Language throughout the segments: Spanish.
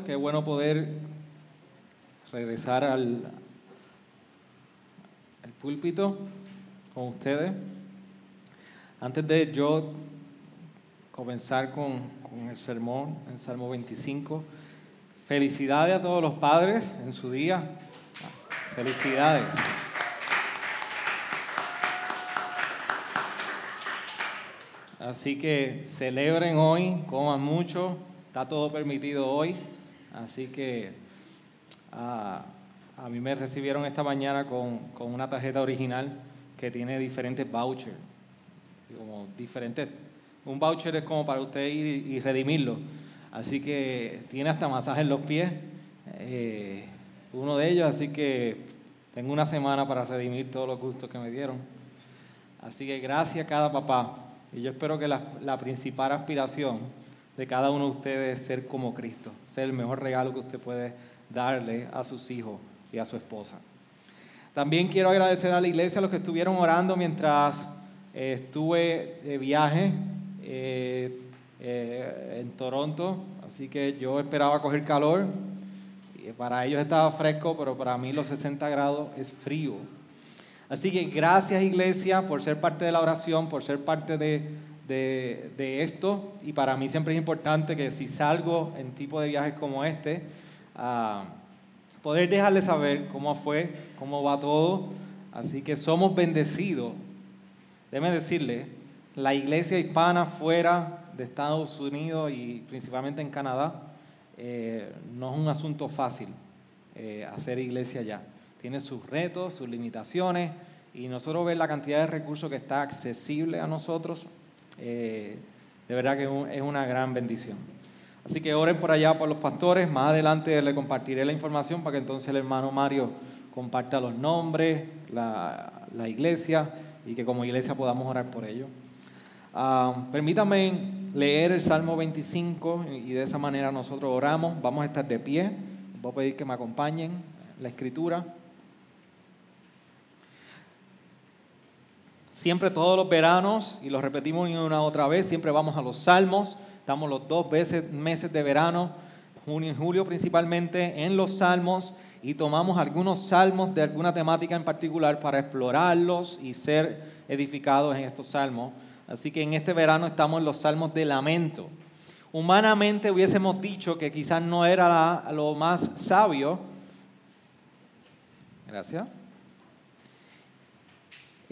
Qué bueno poder regresar al, al púlpito con ustedes. Antes de yo comenzar con, con el sermón, en Salmo 25, felicidades a todos los padres en su día. Felicidades. Así que celebren hoy, coman mucho, está todo permitido hoy. Así que ah, a mí me recibieron esta mañana con, con una tarjeta original que tiene diferentes vouchers. Como diferentes, un voucher es como para usted ir y, y redimirlo. Así que tiene hasta masaje en los pies, eh, uno de ellos, así que tengo una semana para redimir todos los gustos que me dieron. Así que gracias a cada papá. Y yo espero que la, la principal aspiración de cada uno de ustedes es ser como Cristo, ser el mejor regalo que usted puede darle a sus hijos y a su esposa. También quiero agradecer a la iglesia a los que estuvieron orando mientras eh, estuve de viaje eh, eh, en Toronto, así que yo esperaba coger calor. Para ellos estaba fresco, pero para mí los 60 grados es frío. Así que gracias iglesia por ser parte de la oración, por ser parte de, de, esto. Y para mí siempre es importante que si salgo en tipo de viajes como este, ah, poder dejarles saber cómo fue, cómo va todo. Así que somos bendecidos. Déjeme decirle, la iglesia hispana fuera de Estados Unidos y principalmente en Canadá, eh, no es un asunto fácil eh, hacer iglesia allá. Tiene sus retos, sus limitaciones, y nosotros ver la cantidad de recursos que está accesible a nosotros, eh, de verdad que es una gran bendición. Así que oren por allá por los pastores. Más adelante le compartiré la información para que entonces el hermano Mario comparta los nombres, la, la iglesia y que como iglesia podamos orar por ellos. Uh, permítanme leer el Salmo 25 y de esa manera nosotros oramos. Vamos a estar de pie. Voy a pedir que me acompañen la escritura. Siempre todos los veranos, y lo repetimos una otra vez, siempre vamos a los salmos. Estamos los dos veces, meses de verano, junio y julio principalmente, en los salmos y tomamos algunos salmos de alguna temática en particular para explorarlos y ser edificados en estos salmos. Así que en este verano estamos en los salmos de lamento. Humanamente hubiésemos dicho que quizás no era lo más sabio. Gracias.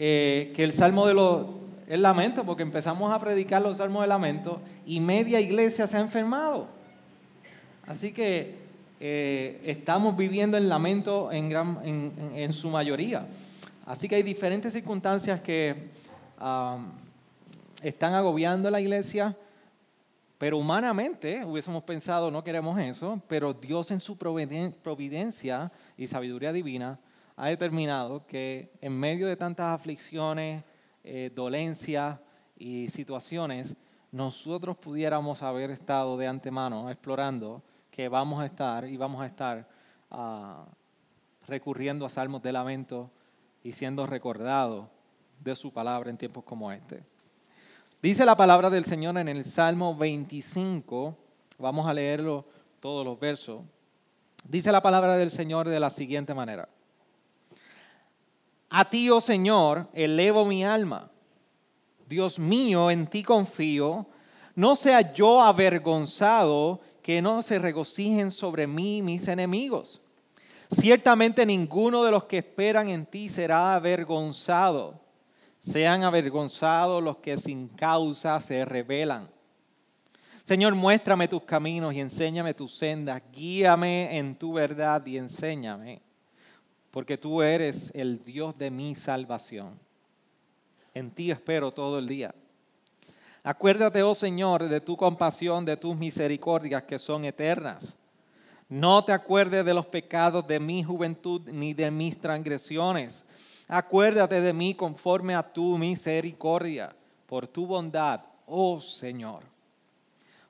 Eh, que el salmo de los el lamento, porque empezamos a predicar los salmos de lamento y media iglesia se ha enfermado. Así que eh, estamos viviendo el lamento en, gran, en, en, su mayoría. Así que hay diferentes circunstancias que um, están agobiando a la iglesia, pero humanamente hubiésemos pensado, no queremos eso, pero Dios en su providencia y sabiduría divina ha determinado que en medio de tantas aflicciones, eh, dolencias y situaciones, nosotros pudiéramos haber estado de antemano explorando que vamos a estar y vamos a estar uh, recurriendo a salmos de lamento y siendo recordados de su palabra en tiempos como este. Dice la palabra del Señor en el Salmo 25, vamos a leerlo todos los versos. Dice la palabra del Señor de la siguiente manera. A ti, oh Señor, elevo mi alma. Dios mío, en ti confío. No sea yo avergonzado, que no se regocijen sobre mí mis enemigos. Ciertamente ninguno de los que esperan en ti será avergonzado. Sean avergonzados los que sin causa se rebelan. Señor, muéstrame tus caminos y enséñame tus sendas. Guíame en tu verdad y enséñame porque tú eres el Dios de mi salvación. En ti espero todo el día. Acuérdate, oh Señor, de tu compasión, de tus misericordias que son eternas. No te acuerdes de los pecados de mi juventud ni de mis transgresiones. Acuérdate de mí conforme a tu misericordia, por tu bondad, oh Señor.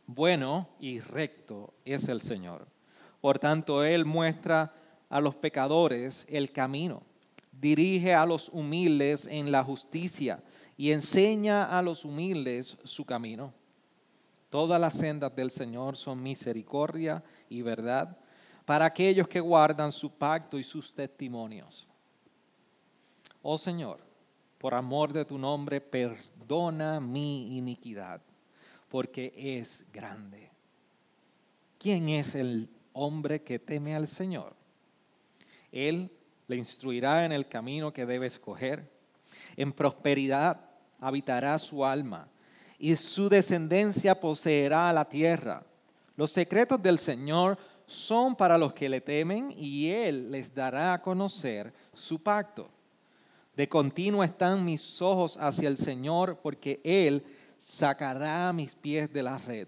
Bueno y recto es el Señor. Por tanto, Él muestra a los pecadores el camino, dirige a los humildes en la justicia y enseña a los humildes su camino. Todas las sendas del Señor son misericordia y verdad para aquellos que guardan su pacto y sus testimonios. Oh Señor, por amor de tu nombre, perdona mi iniquidad, porque es grande. ¿Quién es el hombre que teme al Señor? Él le instruirá en el camino que debe escoger. En prosperidad habitará su alma y su descendencia poseerá la tierra. Los secretos del Señor son para los que le temen y Él les dará a conocer su pacto. De continuo están mis ojos hacia el Señor porque Él sacará mis pies de la red.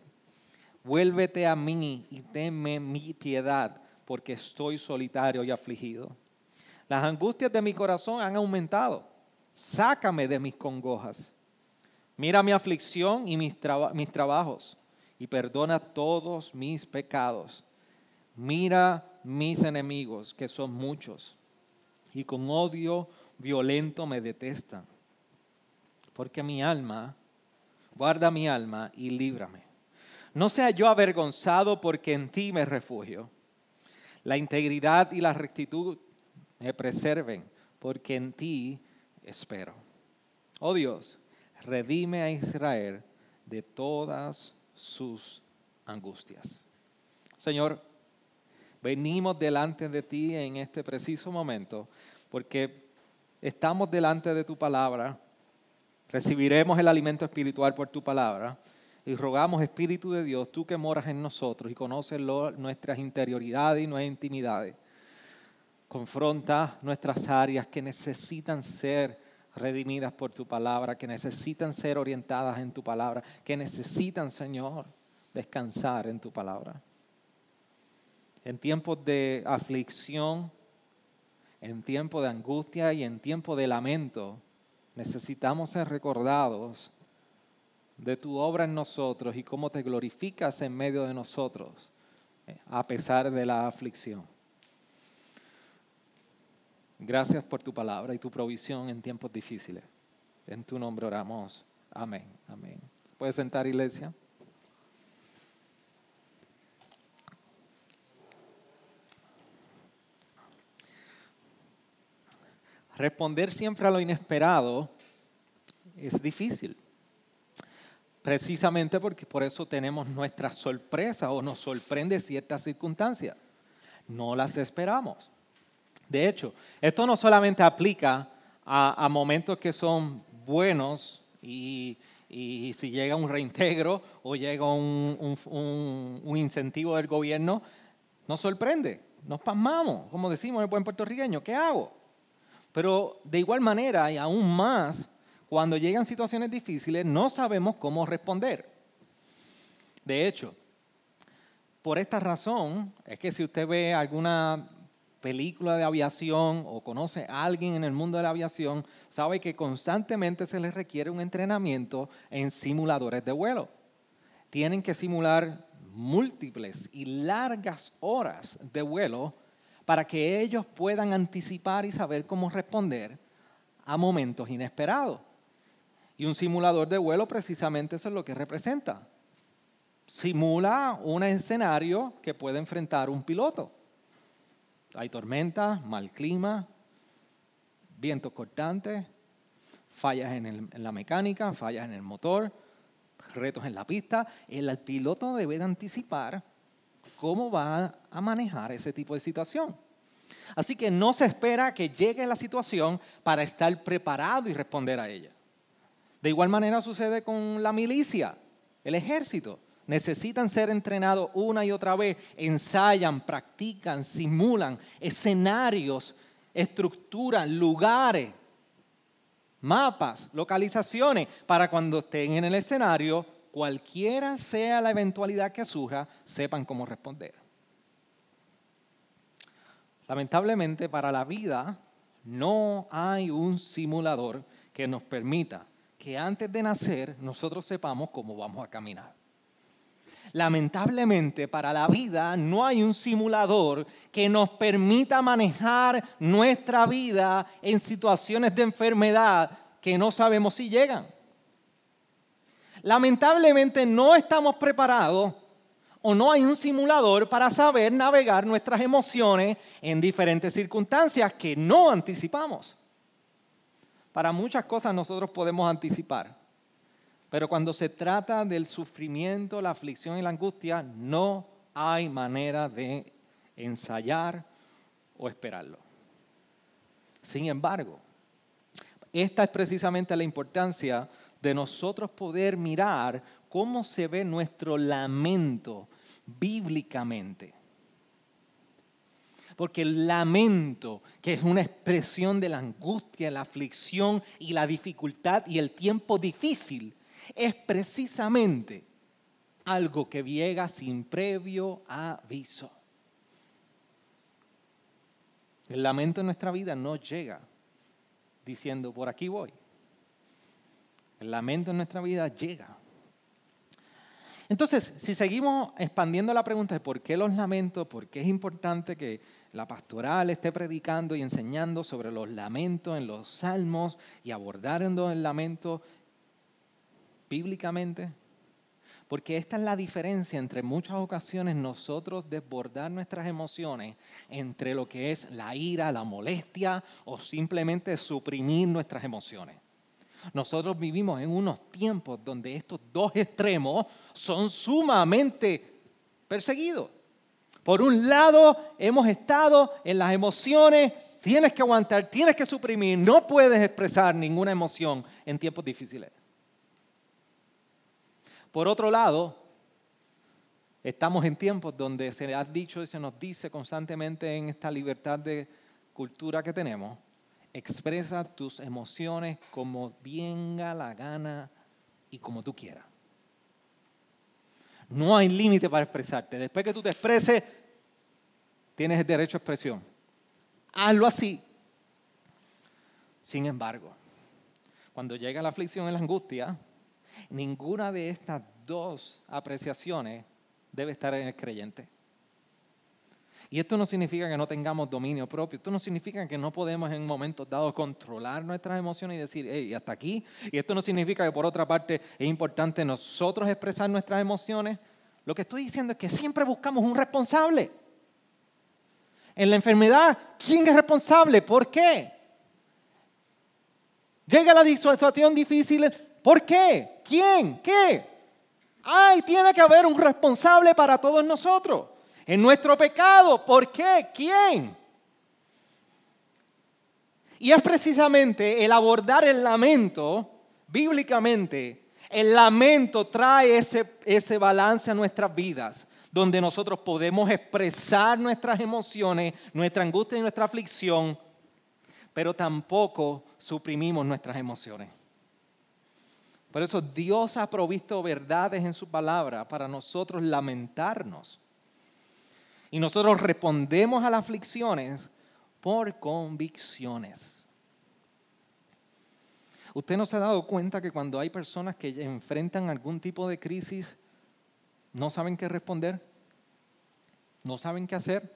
Vuélvete a mí y teme mi piedad porque estoy solitario y afligido. Las angustias de mi corazón han aumentado sácame de mis congojas. Mira mi aflicción y mis, mis trabajos y perdona todos mis pecados. Mira mis enemigos, que son muchos, y con odio violento me detestan. Porque mi alma, guarda mi alma y líbrame. No sea yo avergonzado porque en ti me refugio. La integridad y la rectitud me preserven, porque en ti espero. Oh Dios, redime a Israel de todas sus angustias. Señor, venimos delante de ti en este preciso momento porque estamos delante de tu palabra, recibiremos el alimento espiritual por tu palabra y rogamos, Espíritu de Dios, tú que moras en nosotros y conoces nuestras interioridades y nuestras intimidades, confronta nuestras áreas que necesitan ser redimidas por tu palabra, que necesitan ser orientadas en tu palabra, que necesitan, Señor, descansar en tu palabra. En tiempos de aflicción, en tiempos de angustia y en tiempos de lamento, necesitamos ser recordados de tu obra en nosotros y cómo te glorificas en medio de nosotros, eh, a pesar de la aflicción. Gracias por tu palabra y tu provisión en tiempos difíciles. En tu nombre oramos. Amén. Amén. ¿Puede sentar, iglesia? Responder siempre a lo inesperado es difícil. Precisamente porque por eso tenemos nuestra sorpresa o nos sorprende ciertas circunstancias. No las esperamos. De hecho, esto no solamente aplica a, momentos que son buenos y, si llega un reintegro o llega un, incentivo del gobierno, nos sorprende, nos pasmamos, como decimos en el buen puertorriqueño, ¿qué hago? Pero de igual manera y aún más, cuando llegan situaciones difíciles, no sabemos cómo responder. De hecho, por esta razón es que si usted ve alguna película de aviación o conoce a alguien en el mundo de la aviación, sabe que constantemente se les requiere un entrenamiento en simuladores de vuelo. Tienen que simular múltiples y largas horas de vuelo para que ellos puedan anticipar y saber cómo responder a momentos inesperados. Y un simulador de vuelo precisamente eso es lo que representa. Simula un escenario que puede enfrentar un piloto hay tormenta, mal clima, viento cortante, fallas en, la mecánica, fallas en el motor, retos en la pista. El, piloto debe de anticipar cómo va a manejar ese tipo de situación. Así que no se espera que llegue la situación para estar preparado y responder a ella. De igual manera sucede con la milicia, el ejército necesitan ser entrenados una y otra vez, ensayan, practican, simulan escenarios, estructuras, lugares mapas, localizaciones, para cuando estén en el escenario, cualquiera sea la eventualidad que surja, sepan cómo responder. Lamentablemente para la vida no hay un simulador que nos permita que antes de nacer nosotros sepamos cómo vamos a caminar. Lamentablemente para la vida no hay un simulador que nos permita manejar nuestra vida en situaciones de enfermedad que no sabemos si llegan. Lamentablemente no estamos preparados o no hay un simulador para saber navegar nuestras emociones en diferentes circunstancias que no anticipamos. Para muchas cosas nosotros podemos anticipar, pero cuando se trata del sufrimiento, la aflicción y la angustia, no hay manera de ensayar o esperarlo. Sin embargo, esta es precisamente la importancia de nosotros poder mirar cómo se ve nuestro lamento bíblicamente. Porque el lamento, que es una expresión de la angustia, la aflicción y la dificultad y el tiempo difícil, es precisamente algo que llega sin previo aviso. El lamento en nuestra vida no llega diciendo, por aquí voy. El lamento en nuestra vida llega entonces, si seguimos expandiendo la pregunta de por qué los lamentos, por qué es importante que la pastoral esté predicando y enseñando sobre los lamentos en los salmos y abordando el lamento bíblicamente, porque esta es la diferencia entre muchas ocasiones nosotros desbordar nuestras emociones entre lo que es la ira, la molestia o simplemente suprimir nuestras emociones. Nosotros vivimos en unos tiempos donde estos dos extremos son sumamente perseguidos. Por un lado, hemos estado en las emociones, tienes que aguantar, tienes que suprimir, no puedes expresar ninguna emoción en tiempos difíciles. Por otro lado, estamos en tiempos donde se ha dicho y se nos dice constantemente en esta libertad de cultura que tenemos, Expresa tus emociones como venga la gana y como tú quieras. No hay límite para expresarte. Después que tú te expreses, tienes el derecho a expresión. Hazlo así. Sin embargo, cuando llega la aflicción y la angustia, ninguna de estas dos apreciaciones debe estar en el creyente. Y esto no significa que no tengamos dominio propio, esto no significa que no podemos en momentos dados controlar nuestras emociones y decir, hey, hasta aquí. Y esto no significa que por otra parte es importante nosotros expresar nuestras emociones. Lo que estoy diciendo es que siempre buscamos un responsable. En la enfermedad, ¿quién es responsable? ¿Por qué? Llega la situación difícil, ¿por qué? ¿Quién? ¿Qué? Ay, tiene que haber un responsable para todos nosotros en nuestro pecado. ¿Por qué? ¿Quién? Y es precisamente el abordar el lamento, bíblicamente, el lamento trae ese, ese balance a nuestras vidas, donde nosotros podemos expresar nuestras emociones, nuestra angustia y nuestra aflicción, pero tampoco suprimimos nuestras emociones. Por eso Dios ha provisto verdades en su palabra para nosotros lamentarnos y nosotros respondemos a las aflicciones por convicciones. ¿Usted no se ha dado cuenta que cuando hay personas que enfrentan algún tipo de crisis, no saben qué responder? ¿No saben qué hacer?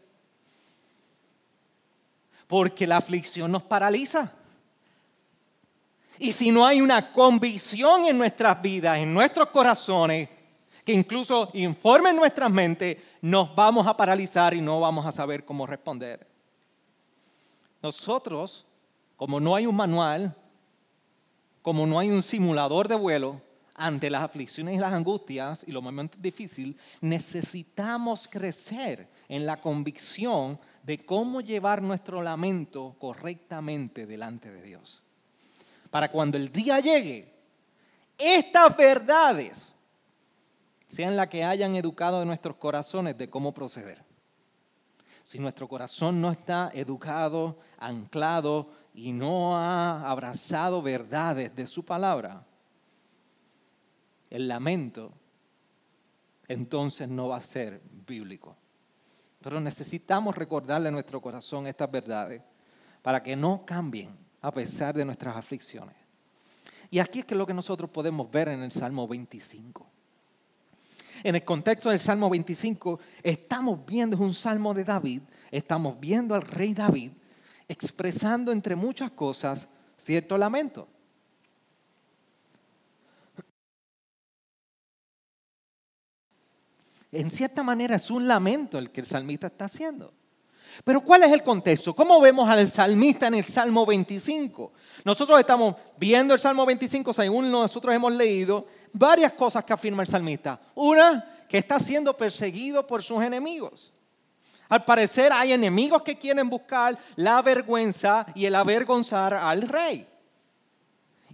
Porque la aflicción nos paraliza. Y si no hay una convicción en nuestras vidas, en nuestros corazones, que incluso informe nuestras mentes, nos vamos a paralizar y no vamos a saber cómo responder. Nosotros, como no hay un manual, como no hay un simulador de vuelo, ante las aflicciones y las angustias y los momentos difíciles, necesitamos crecer en la convicción de cómo llevar nuestro lamento correctamente delante de Dios. Para cuando el día llegue, estas verdades sean las que hayan educado en nuestros corazones de cómo proceder. Si nuestro corazón no está educado, anclado y no ha abrazado verdades de su palabra, el lamento entonces no va a ser bíblico. Pero necesitamos recordarle a nuestro corazón estas verdades para que no cambien a pesar de nuestras aflicciones. Y aquí es que lo que nosotros podemos ver en el Salmo 25. En el contexto del Salmo 25, estamos viendo, es un salmo de David, estamos viendo al rey David expresando entre muchas cosas cierto lamento. En cierta manera es un lamento el que el salmista está haciendo. Pero ¿cuál es el contexto? ¿Cómo vemos al salmista en el Salmo 25? Nosotros estamos viendo el Salmo 25, según nosotros hemos leído, varias cosas que afirma el salmista. Una, que está siendo perseguido por sus enemigos. Al parecer hay enemigos que quieren buscar la vergüenza y el avergonzar al rey.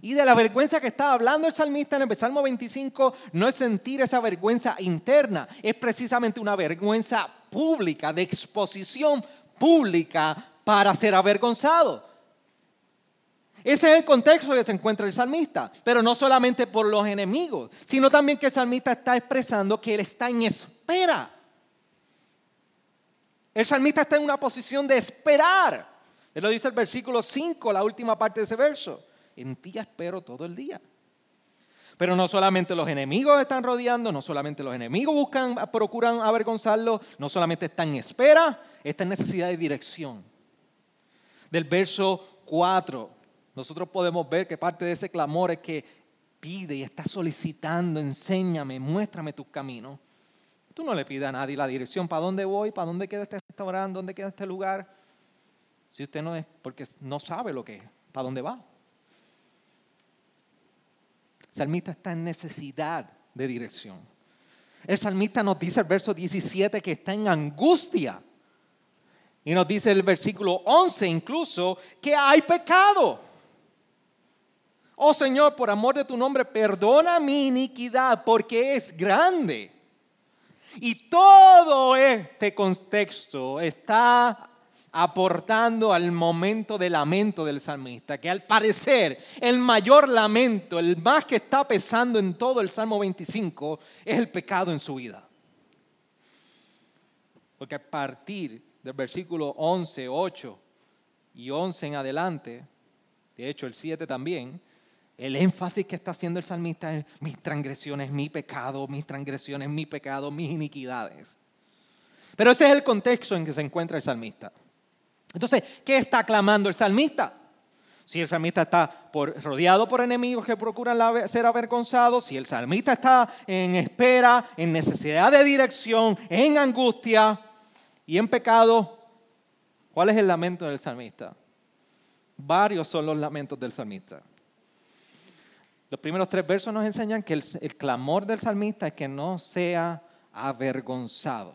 Y de la vergüenza que está hablando el salmista en el Salmo 25 no es sentir esa vergüenza interna, es precisamente una vergüenza pública, de exposición pública para ser avergonzado. Ese es el contexto que se encuentra el salmista, pero no solamente por los enemigos, sino también que el salmista está expresando que él está en espera. El salmista está en una posición de esperar. Él lo dice el versículo 5, la última parte de ese verso. En ti espero todo el día. Pero no solamente los enemigos están rodeando, no solamente los enemigos buscan, procuran avergonzarlo, no solamente está en espera, está en necesidad de dirección. Del verso 4, nosotros podemos ver que parte de ese clamor es que pide y está solicitando, enséñame, muéstrame tus caminos. Tú no le pides a nadie la dirección, ¿para dónde voy? ¿Para dónde queda este restaurante? ¿Dónde queda este lugar? Si usted no es, porque no sabe lo que es, ¿para dónde va? El salmista está en necesidad de dirección. El salmista nos dice el verso 17 que está en angustia. Y nos dice el versículo 11 incluso que hay pecado. Oh Señor, por amor de tu nombre, perdona mi iniquidad porque es grande. Y todo este contexto está aportando al momento de lamento del salmista, que al parecer el mayor lamento, el más que está pesando en todo el Salmo 25, es el pecado en su vida. Porque a partir del versículo 11, 8 y 11 en adelante, de hecho el 7 también, el énfasis que está haciendo el salmista es mis transgresiones, mi pecado, mis transgresiones, mi pecado, mis iniquidades. Pero ese es el contexto en que se encuentra el salmista. Entonces, ¿qué está clamando el salmista? Si el salmista está rodeado por enemigos que procuran ser avergonzados, si el salmista está en espera, en necesidad de dirección, en angustia y en pecado, ¿cuál es el lamento del salmista? Varios son los lamentos del salmista. Los primeros tres versos nos enseñan que el, clamor del salmista es que no sea avergonzado.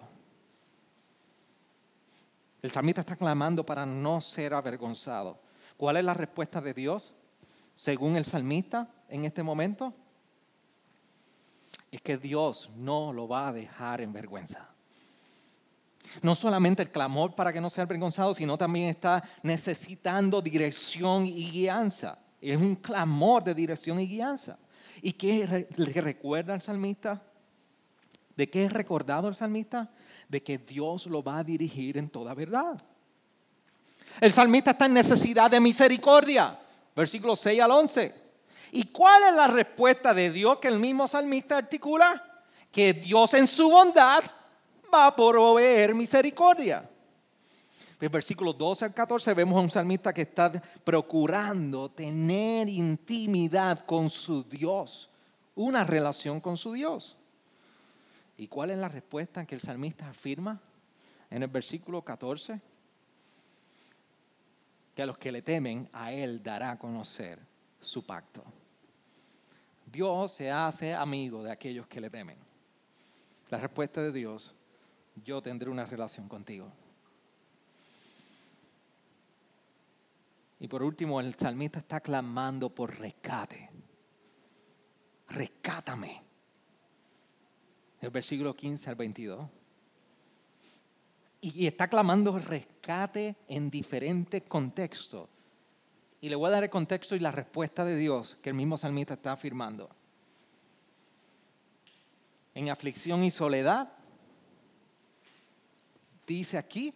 El salmista está clamando para no ser avergonzado. ¿Cuál es la respuesta de Dios según el salmista en este momento? Es que Dios no lo va a dejar en vergüenza. No solamente el clamor para que no sea avergonzado, sino también está necesitando dirección y guianza. Es un clamor de dirección y guianza. ¿Y qué le recuerda al salmista? ¿De qué es recordado el salmista? de que Dios lo va a dirigir en toda verdad. El salmista está en necesidad de misericordia, versículos 6 al 11. ¿Y cuál es la respuesta de Dios que el mismo salmista articula? Que Dios en su bondad va a proveer misericordia. En versículos 12 al 14 vemos a un salmista que está procurando tener intimidad con su Dios, una relación con su Dios. ¿Y cuál es la respuesta que el salmista afirma en el versículo 14? Que a los que le temen, a Él dará a conocer su pacto. Dios se hace amigo de aquellos que le temen. La respuesta de Dios, yo tendré una relación contigo. Y por último, el salmista está clamando por rescate. Rescátame del versículo 15 al 22. Y está clamando rescate en diferentes contextos. Y le voy a dar el contexto y la respuesta de Dios que el mismo salmista está afirmando. En aflicción y soledad, dice aquí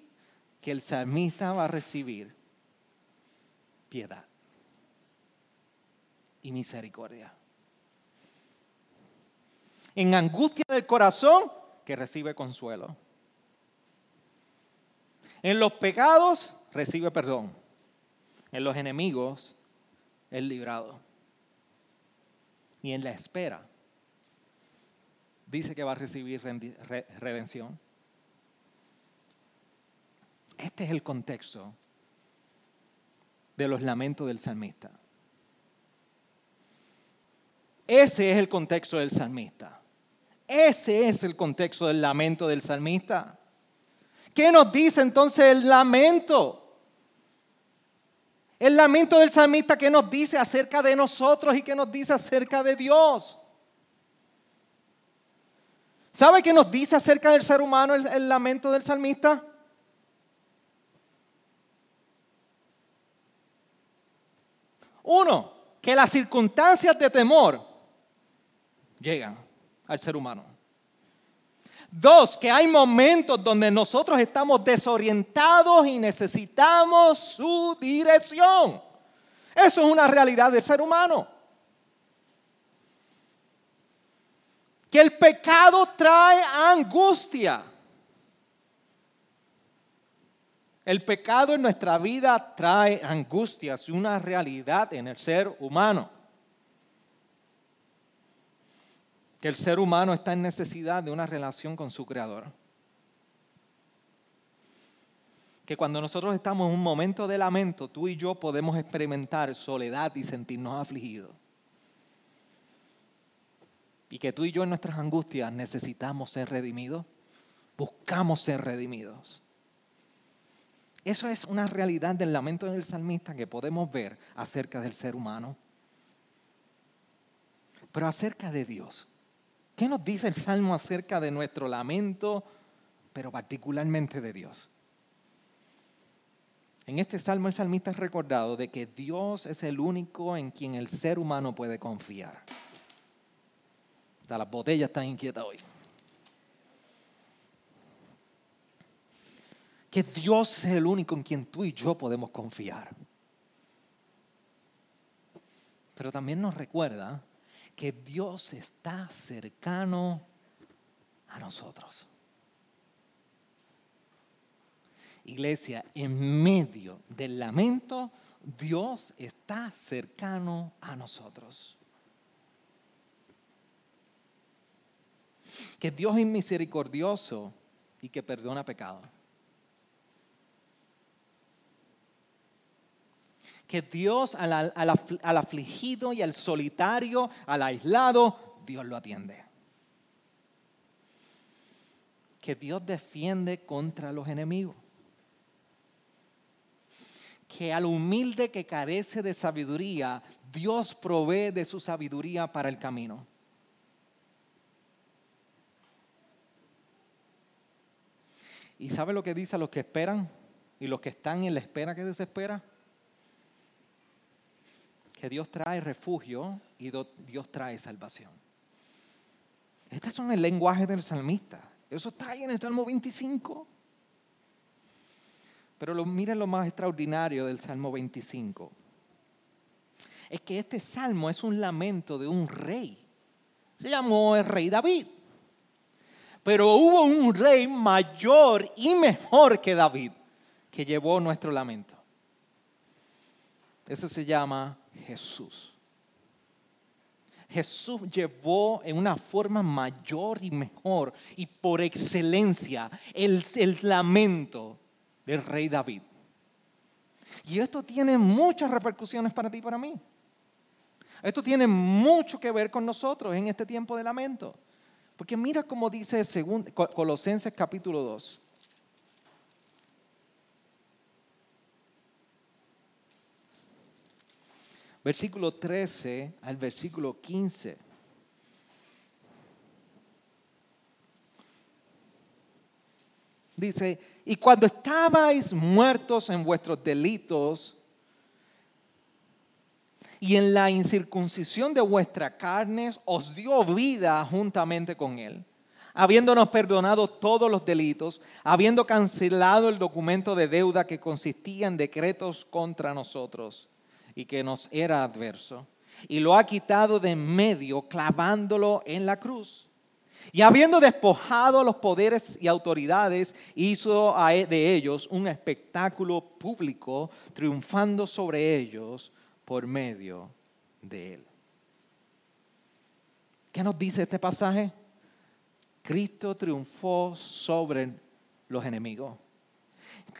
que el salmista va a recibir piedad y misericordia. En angustia del corazón, que recibe consuelo. En los pecados, recibe perdón. En los enemigos, es librado. Y en la espera, dice que va a recibir redención. Este es el contexto de los lamentos del salmista. Ese es el contexto del salmista. Ese es el contexto del lamento del salmista. ¿Qué nos dice entonces el lamento? El lamento del salmista, ¿qué nos dice acerca de nosotros y qué nos dice acerca de Dios? ¿Sabe qué nos dice acerca del ser humano el, el lamento del salmista? Uno, que las circunstancias de temor llegan al ser humano. Dos, que hay momentos donde nosotros estamos desorientados y necesitamos su dirección. Eso es una realidad del ser humano. Que el pecado trae angustia. El pecado en nuestra vida trae angustias, una realidad en el ser humano. Que el ser humano está en necesidad de una relación con su creador. Que cuando nosotros estamos en un momento de lamento, tú y yo podemos experimentar soledad y sentirnos afligidos. Y que tú y yo en nuestras angustias necesitamos ser redimidos, buscamos ser redimidos. Eso es una realidad del lamento del salmista que podemos ver acerca del ser humano. Pero acerca de Dios, ¿qué nos dice el salmo acerca de nuestro lamento, pero particularmente de Dios? En este salmo el salmista es recordado de que Dios es el único en quien el ser humano puede confiar. Las botellas están inquietas hoy. Que Dios es el único en quien tú y yo podemos confiar. Pero también nos recuerda que Dios está cercano a nosotros. Iglesia, en medio del lamento, Dios está cercano a nosotros. Que Dios es misericordioso y que perdona pecado. Que Dios al, afligido y al solitario, al aislado, Dios lo atiende. Que Dios defiende contra los enemigos. Que al humilde que carece de sabiduría, Dios provee de su sabiduría para el camino. ¿Y sabe lo que dice a los que esperan y los que están en la espera que desespera? Que Dios trae refugio y Dios trae salvación. Estas son el lenguaje del salmista. Eso está ahí en el Salmo 25. Pero lo, miren lo más extraordinario del Salmo 25. Es que este salmo es un lamento de un rey. Se llamó el rey David. Pero hubo un rey mayor y mejor que David que llevó nuestro lamento. Ese se llama Jesús. Jesús llevó en una forma mayor y mejor y por excelencia el, lamento del rey David. Y esto tiene muchas repercusiones para ti y para mí. Esto tiene mucho que ver con nosotros en este tiempo de lamento. Porque mira cómo dice Colosenses capítulo 2. Versículo 13 al versículo 15. Dice, y cuando estabais muertos en vuestros delitos y en la incircuncisión de vuestra carne os dio vida juntamente con él, habiéndonos perdonado todos los delitos, habiendo cancelado el documento de deuda que consistía en decretos contra nosotros y que nos era adverso, y lo ha quitado de en medio, clavándolo en la cruz. Y habiendo despojado los poderes y autoridades, hizo e, de ellos un espectáculo público, triunfando sobre ellos por medio de él. ¿Qué nos dice este pasaje? Cristo triunfó sobre los enemigos.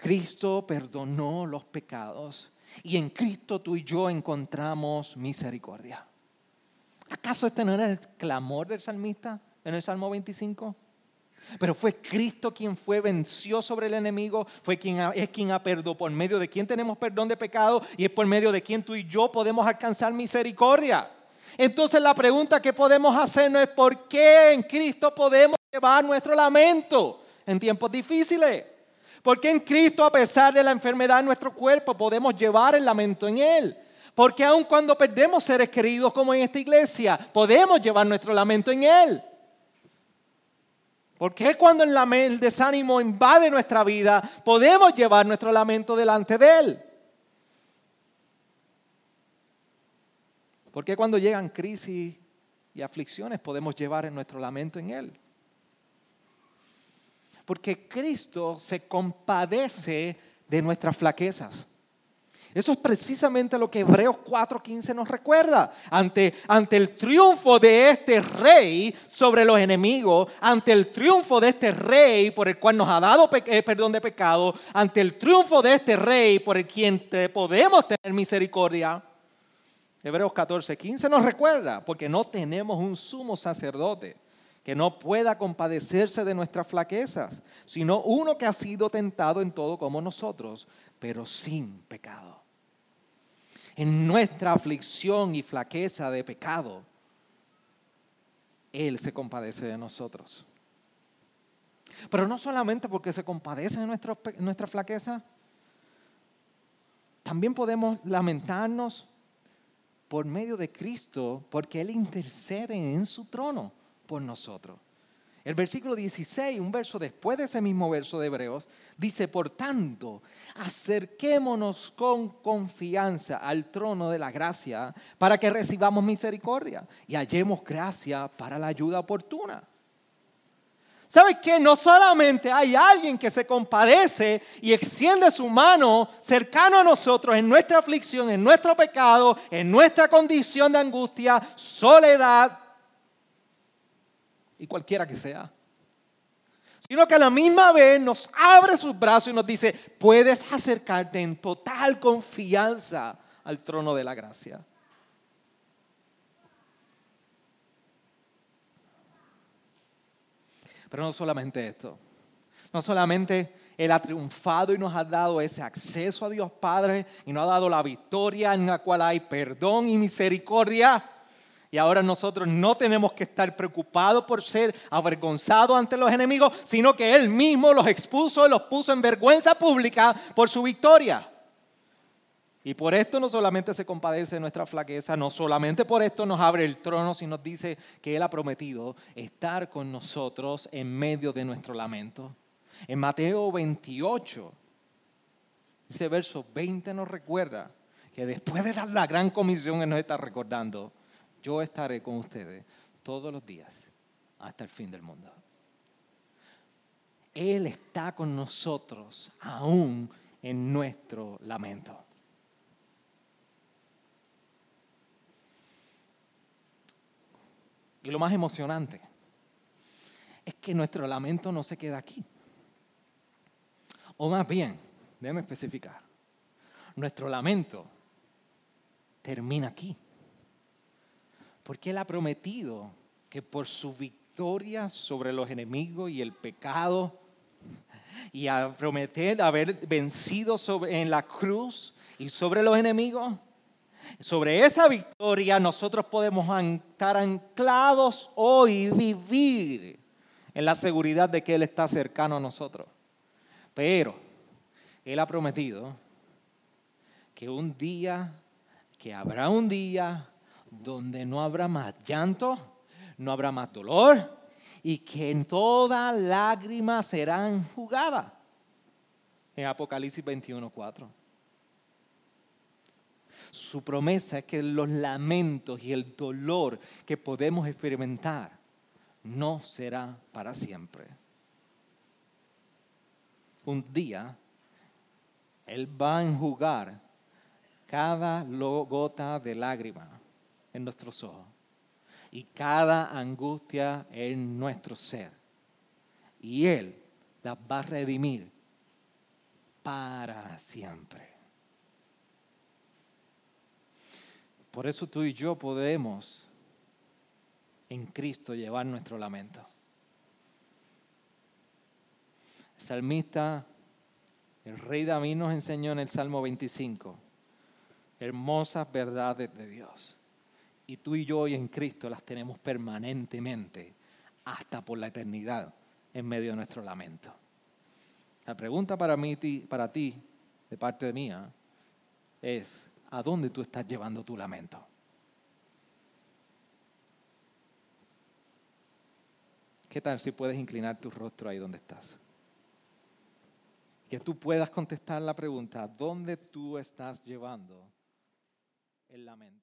Cristo perdonó los pecados y en Cristo tú y yo encontramos misericordia. ¿Acaso este no era el clamor del salmista en el Salmo 25? Pero fue Cristo quien fue, venció sobre el enemigo, fue quien es quien ha perdonado, por medio de quien tenemos perdón de pecado y es por medio de quien tú y yo podemos alcanzar misericordia. Entonces la pregunta que podemos hacer no es por qué en Cristo podemos llevar nuestro lamento en tiempos difíciles. Porque en Cristo, a pesar de la enfermedad en nuestro cuerpo, podemos llevar el lamento en Él. Porque aun cuando perdemos seres queridos como en esta iglesia, podemos llevar nuestro lamento en Él. Porque cuando el desánimo invade nuestra vida, podemos llevar nuestro lamento delante de Él. Porque cuando llegan crisis y aflicciones, podemos llevar nuestro lamento en Él. Porque Cristo se compadece de nuestras flaquezas. Eso es precisamente lo que Hebreos 4:15 nos recuerda. Ante, ante el triunfo de este rey sobre los enemigos, ante el triunfo de este rey por el cual nos ha dado eh, perdón de pecado, ante el triunfo de este rey por el quien podemos tener misericordia. Hebreos 14:15 nos recuerda, porque no tenemos un sumo sacerdote que no pueda compadecerse de nuestras flaquezas, sino uno que ha sido tentado en todo como nosotros, pero sin pecado en nuestra aflicción y flaqueza de pecado, Él se compadece de nosotros. Pero no solamente porque se compadece de nuestra flaqueza, también podemos lamentarnos por medio de Cristo, porque Él intercede en su trono nosotros. El versículo 16, un verso después de ese mismo verso de Hebreos, dice, por tanto, acerquémonos con confianza al trono de la gracia para que recibamos misericordia y hallemos gracia para la ayuda oportuna. ¿Sabes qué? No solamente hay alguien que se compadece y extiende su mano cercano a nosotros en nuestra aflicción, en nuestro pecado, en nuestra condición de angustia, soledad, y cualquiera que sea. Sino que a la misma vez nos abre sus brazos y nos dice, puedes acercarte en total confianza al trono de la gracia. Pero no solamente esto, no solamente Él ha triunfado y nos ha dado ese acceso a Dios Padre y nos ha dado la victoria en la cual hay perdón y misericordia, y ahora nosotros no tenemos que estar preocupados por ser avergonzados ante los enemigos, sino que Él mismo los expuso y los puso en vergüenza pública por su victoria. Y por esto no solamente se compadece de nuestra flaqueza, no solamente por esto nos abre el trono, sino nos dice que Él ha prometido estar con nosotros en medio de nuestro lamento. En Mateo 28, ese verso 20 nos recuerda que después de dar la gran comisión, Él nos está recordando yo estaré con ustedes todos los días hasta el fin del mundo. Él está con nosotros aún en nuestro lamento. Y lo más emocionante es que nuestro lamento no se queda aquí. O más bien, déjeme especificar, nuestro lamento termina aquí. Porque Él ha prometido que por su victoria sobre los enemigos y el pecado, y prometer haber vencido en la cruz y sobre los enemigos, sobre esa victoria nosotros podemos estar anclados hoy vivir en la seguridad de que Él está cercano a nosotros. Pero Él ha prometido que un día que habrá un día donde no habrá más llanto, no habrá más dolor y que en toda lágrima serán jugadas. En Apocalipsis 21:4. Su promesa es que los lamentos y el dolor que podemos experimentar no será para siempre. Un día Él va a enjugar cada gota de lágrima en nuestros ojos y cada angustia en nuestro ser. Y Él las va a redimir para siempre. Por eso tú y yo podemos en Cristo llevar nuestro lamento. El salmista, el rey David nos enseñó en el Salmo 25 hermosas verdades de Dios. Y tú y yo hoy en Cristo las tenemos permanentemente hasta por la eternidad en medio de nuestro lamento. La pregunta para, mí, para ti, de parte de mía, es, ¿a dónde tú estás llevando tu lamento? ¿Qué tal si puedes inclinar tu rostro ahí donde estás? Que tú puedas contestar la pregunta, ¿dónde tú estás llevando el lamento?